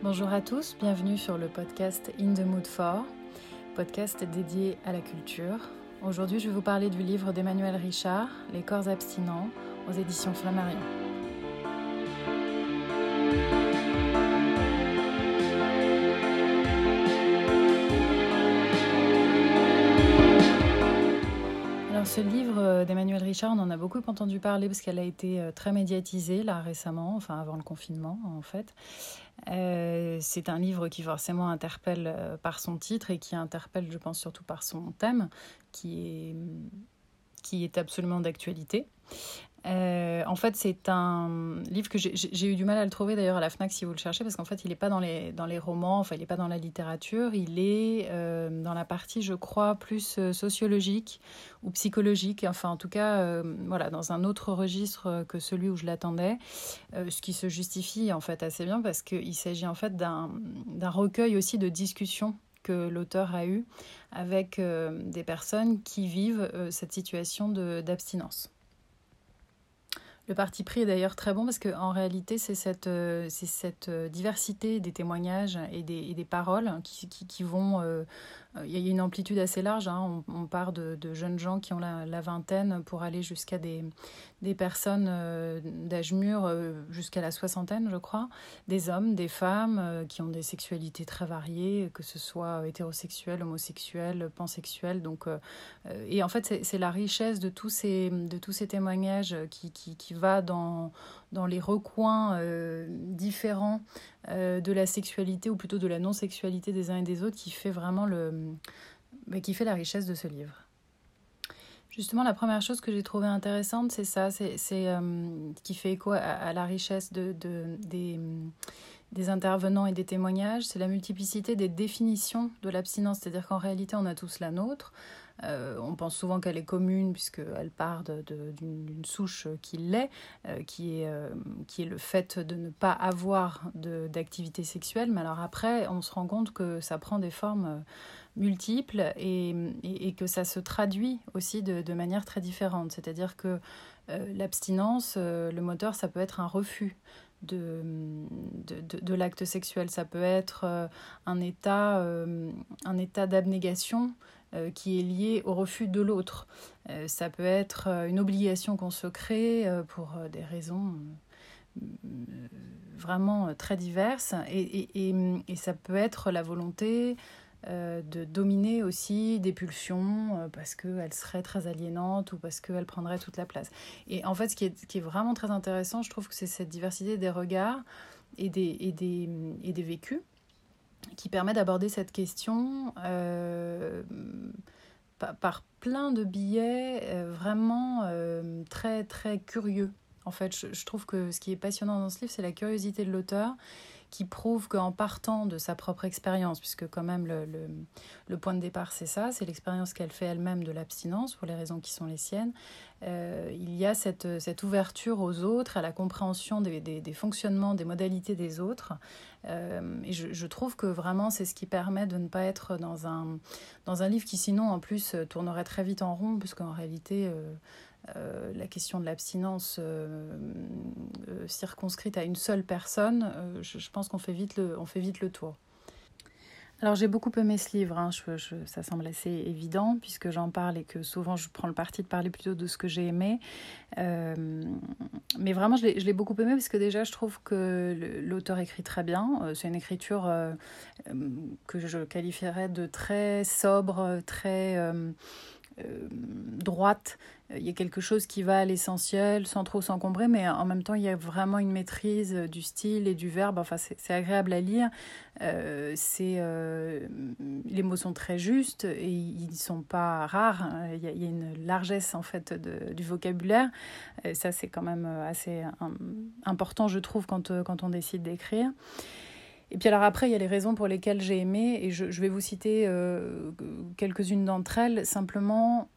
Bonjour à tous, bienvenue sur le podcast In the Mood for, podcast dédié à la culture. Aujourd'hui, je vais vous parler du livre d'Emmanuel Richard, Les corps abstinents, aux éditions Flammarion. ce livre d'Emmanuel Richard, on en a beaucoup entendu parler parce qu'elle a été euh, très médiatisée là récemment, enfin avant le confinement en fait. Euh, c'est un livre qui forcément interpelle par son titre et qui interpelle, je pense, surtout par son thème, qui est absolument d'actualité. Euh, en fait, c'est un livre que j'ai eu du mal à le trouver d'ailleurs à la FNAC si vous le cherchez, parce qu'en fait, il n'est pas dans les, dans les romans, enfin, il n'est pas dans la littérature, il est euh, dans la partie, je crois, plus euh, sociologique ou psychologique, enfin, en tout cas, voilà, dans un autre registre que celui où je l'attendais, ce qui se justifie en fait assez bien, parce qu'il s'agit en fait d'un recueil aussi de discussions que l'auteur a eu avec des personnes qui vivent cette situation d'abstinence. Le parti pris est d'ailleurs très bon parce qu'en réalité, c'est cette, euh, euh, diversité des témoignages et des, paroles qui, vont euh, il y a une amplitude assez large. Hein. On, part de, jeunes gens qui ont la, vingtaine pour aller jusqu'à des, des personnes euh, d'âge mûr euh, jusqu'à la soixantaine, je crois. Des hommes, des femmes qui ont des sexualités très variées, que ce soit hétérosexuels, homosexuels, pansexuels. Donc, et en fait, c'est la richesse de tous ces, de tous ces témoignages qui, qui, qui va dans, dans les recoins différents euh, de la sexualité ou plutôt de la non-sexualité des uns et des autres qui fait vraiment le, qui fait la richesse de ce livre. Justement, la première chose que j'ai trouvée intéressante, c'est ça, c'est euh, qui fait écho à, la richesse de, des, des intervenants et des témoignages, c'est la multiplicité des définitions de l'abstinence, c'est-à-dire qu'en réalité, on a tous la nôtre. Euh, on pense souvent qu'elle est commune puisqu'elle part d'une souche qui l'est, euh, qui, est, euh, qui est le fait de ne pas avoir d'activité sexuelle. Mais alors après, on se rend compte que ça prend des formes multiples et, et, que ça se traduit aussi de, de manière très différente. C'est-à-dire que l'abstinence, le moteur, ça peut être un refus. De, de, de, l'acte sexuel. Ça peut être un état, un état d'abnégation euh, qui est lié au refus de l'autre. Euh, ça peut être euh, une obligation qu'on se crée pour des raisons vraiment très diverses et, et, et, ça peut être la volonté de dominer aussi des pulsions parce qu'elles seraient très aliénantes ou parce qu'elles prendraient toute la place. Et en fait, ce qui est, qui est vraiment très intéressant, je trouve que c'est cette diversité des regards et des, et des, et des vécus qui permet d'aborder cette question euh, par, plein de billets euh, vraiment euh, très très curieux. En fait, je, trouve que ce qui est passionnant dans ce livre, c'est la curiosité de l'auteur qui prouve qu'en partant de sa propre expérience, puisque quand même le, le, point de départ c'est ça, c'est l'expérience qu'elle fait elle-même de l'abstinence pour les raisons qui sont les siennes, euh, il y a cette, cette, ouverture aux autres, à la compréhension des, des, fonctionnements, des modalités des autres. Euh, et je, je, trouve que vraiment c'est ce qui permet de ne pas être dans un, dans un livre qui sinon en plus tournerait très vite en rond, puisqu'en réalité... Euh, euh, la question de l'abstinence euh, euh, circonscrite à une seule personne, je, pense qu'on fait, vite le, on fait vite le tour. Alors j'ai beaucoup aimé ce livre, hein. ça semble assez évident puisque j'en parle et que souvent je prends le parti de parler plutôt de ce que j'ai aimé. Mais vraiment je l'ai beaucoup aimé parce que déjà je trouve que l'auteur écrit très bien. C'est une écriture que je qualifierais de très sobre, très... Euh, euh, droite. Il y a quelque chose qui va à l'essentiel sans trop s'encombrer, mais en même temps, il y a vraiment une maîtrise du style et du verbe. Enfin, c'est agréable à lire. Euh, euh, les mots sont très justes et ils ne sont pas rares. Il y, a, il y, a, une largesse, en fait, du vocabulaire. Et ça, c'est quand même assez important, je trouve, quand, quand on décide d'écrire. Et puis alors après, il y a les raisons pour lesquelles j'ai aimé, et je, vais vous citer euh, quelques-unes d'entre elles, simplement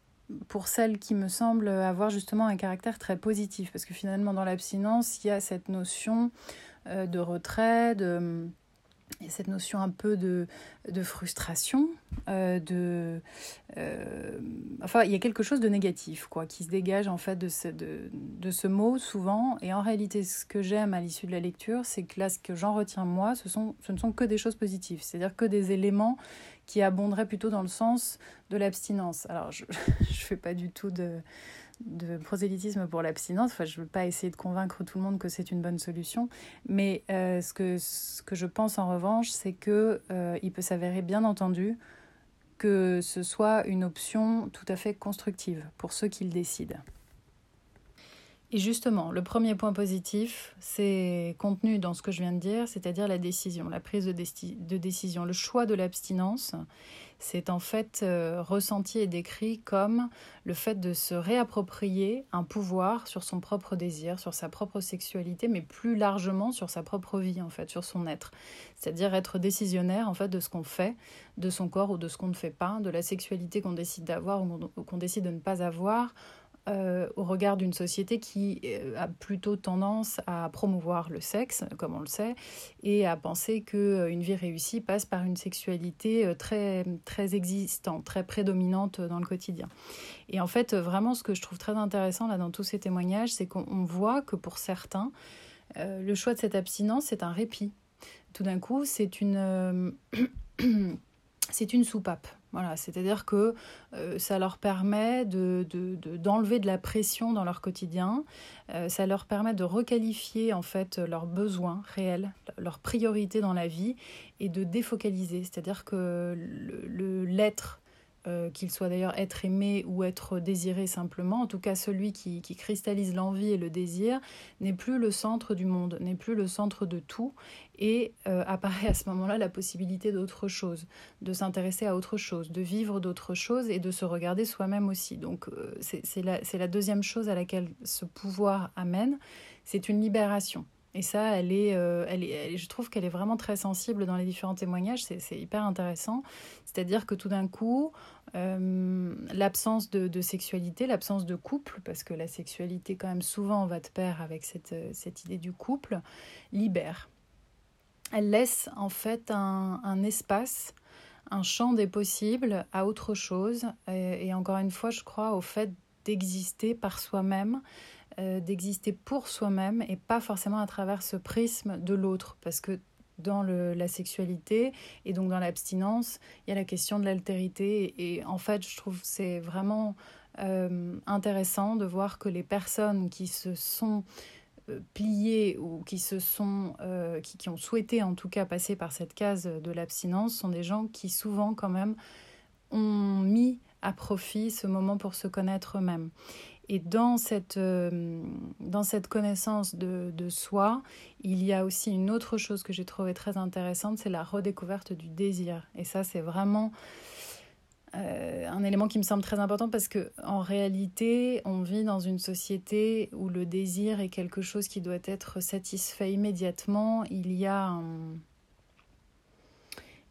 pour celles qui me semblent avoir justement un caractère très positif, parce que finalement dans l'abstinence, il y a cette notion euh, de retrait, de il cette notion un peu de frustration, euh, de, euh, enfin, il y a quelque chose de négatif, quoi, qui se dégage en fait de ce, de, ce mot souvent. Et en réalité, ce que j'aime à l'issue de la lecture, c'est que là, ce que j'en retiens moi, ce, sont, ce ne sont que des choses positives, c'est-à-dire que des éléments qui abonderaient plutôt dans le sens de l'abstinence. Alors, je ne fais pas du tout de de prosélytisme pour l'abstinence. Enfin, je ne veux pas essayer de convaincre tout le monde que c'est une bonne solution, mais euh, ce, que, ce que je pense en revanche, c'est que il peut s'avérer bien entendu que ce soit une option tout à fait constructive pour ceux qui le décident. Et justement, le premier point positif, c'est contenu dans ce que je viens de dire, c'est-à-dire la décision, la prise de, décision, le choix de l'abstinence c'est en fait euh, ressenti et décrit comme le fait de se réapproprier un pouvoir sur son propre désir, sur sa propre sexualité, mais plus largement sur sa propre vie, en fait, sur son être. C'est-à-dire être décisionnaire, en fait, de ce qu'on fait, de son corps ou de ce qu'on ne fait pas, de la sexualité qu'on décide d'avoir ou qu'on décide de ne pas avoir, euh, au regard d'une société qui euh, a plutôt tendance à promouvoir le sexe, comme on le sait, et à penser qu'une euh, vie réussie passe par une sexualité très, très existante, très prédominante dans le quotidien. Et en fait, vraiment, ce que je trouve très intéressant là dans tous ces témoignages, c'est qu'on voit que pour certains, le choix de cette abstinence, c'est un répit. Tout d'un coup, c'est une, c'est une soupape. Voilà, c'est-à-dire que euh, ça leur permet de, d'enlever de, la pression dans leur quotidien, euh, ça leur permet de requalifier en fait leurs besoins réels, leurs priorités dans la vie et de défocaliser. C'est-à-dire que l'être euh, qu'il soit d'ailleurs être aimé ou être désiré simplement, en tout cas celui qui, cristallise l'envie et le désir, n'est plus le centre du monde, n'est plus le centre de tout, et euh, apparaît à ce moment-là la possibilité d'autre chose, de s'intéresser à autre chose, de vivre d'autre chose et de se regarder soi-même aussi. Donc euh, c'est la, la deuxième chose à laquelle ce pouvoir amène, c'est une libération. Et ça, elle est, euh, elle je trouve qu'elle est vraiment très sensible dans les différents témoignages. C'est hyper intéressant. C'est-à-dire que tout d'un coup, euh, l'absence de, sexualité, l'absence de couple, parce que la sexualité, quand même, souvent va de pair avec cette, euh, idée du couple, libère. Elle laisse en fait un espace, un champ des possibles à autre chose. et encore une fois, je crois au fait d'exister par soi-même euh, d'exister pour soi-même et pas forcément à travers ce prisme de l'autre. Parce que dans la sexualité et donc dans l'abstinence, il y a la question de l'altérité. Et, en fait, je trouve c'est vraiment euh, intéressant de voir que les personnes qui se sont euh, pliées ou qui se sont qui, qui, ont souhaité en tout cas passer par cette case de l'abstinence sont des gens qui souvent quand même ont mis à profit ce moment pour se connaître eux-mêmes. Et dans cette, euh, dans cette connaissance de, soi, il y a aussi une autre chose que j'ai trouvée très intéressante, c'est la redécouverte du désir. Et ça, c'est vraiment euh, un élément qui me semble très important parce que en réalité, on vit dans une société où le désir est quelque chose qui doit être satisfait immédiatement. Il y a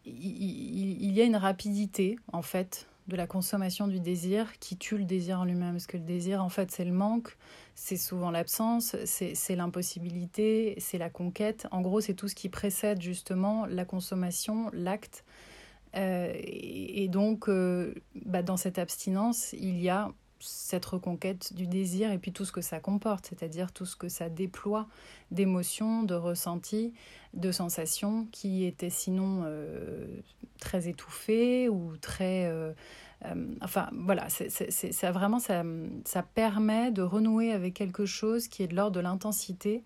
il y a une rapidité en fait de la consommation du désir qui tue le désir en lui-même. Parce que le désir, en fait, c'est le manque, c'est souvent l'absence, c'est l'impossibilité, c'est la conquête. En gros, c'est tout ce qui précède justement la consommation, l'acte. Euh, et, donc, euh, bah, dans cette abstinence, il y a cette reconquête du désir et puis tout ce que ça comporte, c'est-à-dire tout ce que ça déploie d'émotions, de ressentis, de sensations qui étaient sinon euh, très étouffées ou très... Euh, euh, enfin voilà, ça vraiment, ça, permet de renouer avec quelque chose qui est de l'ordre de l'intensité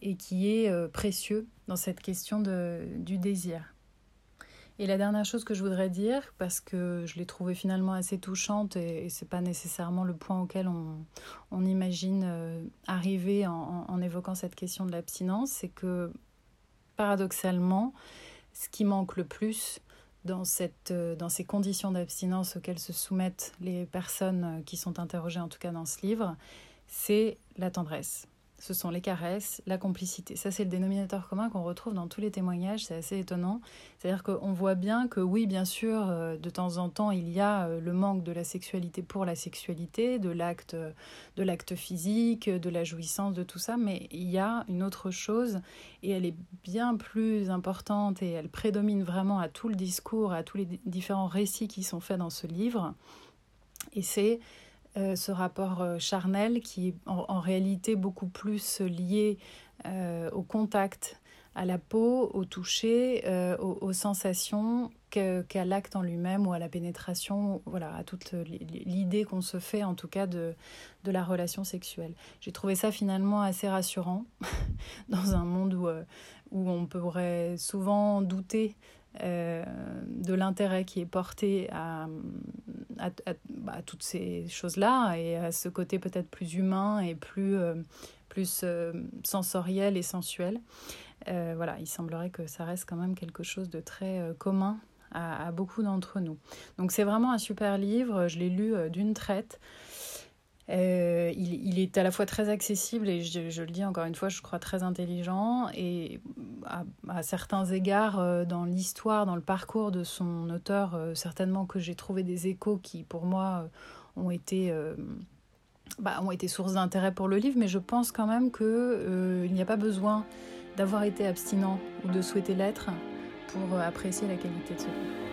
et qui est précieux dans cette question du désir. Et la dernière chose que je voudrais dire, parce que je l'ai trouvée finalement assez touchante et, ce n'est pas nécessairement le point auquel on, imagine euh, arriver en, évoquant cette question de l'abstinence, c'est que paradoxalement, ce qui manque le plus dans, euh, dans ces conditions d'abstinence auxquelles se soumettent les personnes qui sont interrogées, en tout cas dans ce livre, c'est la tendresse. Ce sont les caresses, la complicité. Ça, c'est le dénominateur commun qu'on retrouve dans tous les témoignages, c'est assez étonnant. C'est-à-dire qu'on voit bien que oui, bien sûr, euh, de temps en temps, il y a euh, le manque de la sexualité pour la sexualité, de l'acte, de l'acte physique, de la jouissance, de tout ça, mais il y a une autre chose et elle est bien plus importante et elle prédomine vraiment à tout le discours, à tous les différents récits qui sont faits dans ce livre. Et c'est euh, ce rapport euh, charnel qui est en, réalité beaucoup plus lié euh, au contact, à la peau, au toucher, aux, sensations qu'à l'acte en lui-même ou à la pénétration, voilà, à toute l'idée qu'on se fait en tout cas de, de la relation sexuelle. J'ai trouvé ça finalement assez rassurant dans un monde où, où on pourrait souvent douter euh, de l'intérêt qui est porté à, à, bah, toutes ces choses-là et à ce côté peut-être plus humain et plus, euh, plus euh, sensoriel et sensuel. voilà, il semblerait que ça reste quand même quelque chose de très commun à, beaucoup d'entre nous. Donc c'est vraiment un super livre, je l'ai lu d'une traite. Il, est à la fois très accessible et je, le dis encore une fois, je crois très intelligent et à, certains égards euh, dans l'histoire, dans le parcours de son auteur, euh, certainement que j'ai trouvé des échos qui pour moi ont été, bah, ont été source d'intérêt pour le livre, mais je pense quand même qu'il n'y a pas besoin d'avoir été abstinent ou de souhaiter l'être pour apprécier la qualité de ce livre.